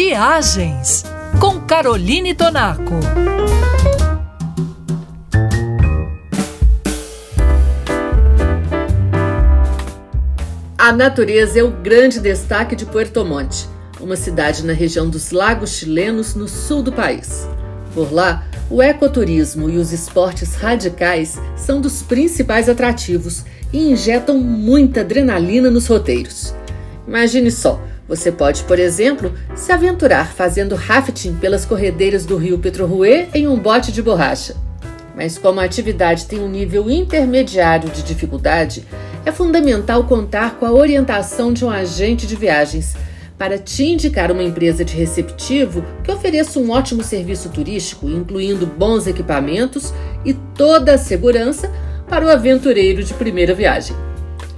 Viagens com Caroline Tonaco. A natureza é o grande destaque de Puerto Monte, uma cidade na região dos lagos chilenos no sul do país. Por lá, o ecoturismo e os esportes radicais são dos principais atrativos e injetam muita adrenalina nos roteiros. Imagine só, você pode, por exemplo, se aventurar fazendo rafting pelas corredeiras do rio Petroruê em um bote de borracha. Mas como a atividade tem um nível intermediário de dificuldade, é fundamental contar com a orientação de um agente de viagens para te indicar uma empresa de receptivo que ofereça um ótimo serviço turístico, incluindo bons equipamentos e toda a segurança para o aventureiro de primeira viagem.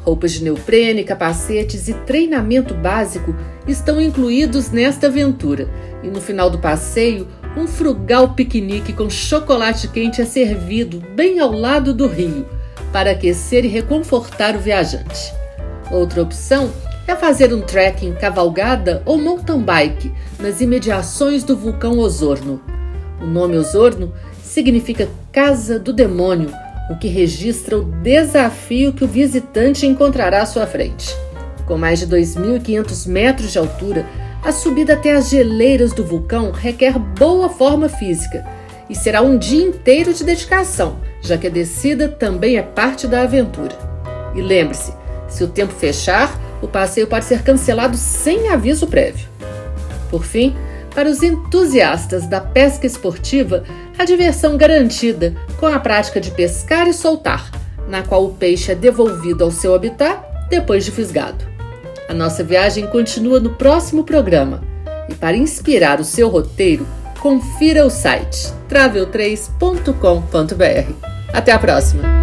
Roupas de neoprene, capacetes e treinamento básico estão incluídos nesta aventura, e no final do passeio, um frugal piquenique com chocolate quente é servido bem ao lado do rio, para aquecer e reconfortar o viajante. Outra opção é fazer um trekking cavalgada ou mountain bike nas imediações do vulcão Osorno. O nome Osorno significa Casa do Demônio o que registra o desafio que o visitante encontrará à sua frente. Com mais de 2.500 metros de altura, a subida até as geleiras do vulcão requer boa forma física e será um dia inteiro de dedicação, já que a descida também é parte da aventura. E lembre-se: se o tempo fechar, o passeio pode ser cancelado sem aviso prévio. Por fim, para os entusiastas da pesca esportiva, a diversão garantida com a prática de pescar e soltar, na qual o peixe é devolvido ao seu habitat depois de fisgado. A nossa viagem continua no próximo programa. E para inspirar o seu roteiro, confira o site travel3.com.br. Até a próxima!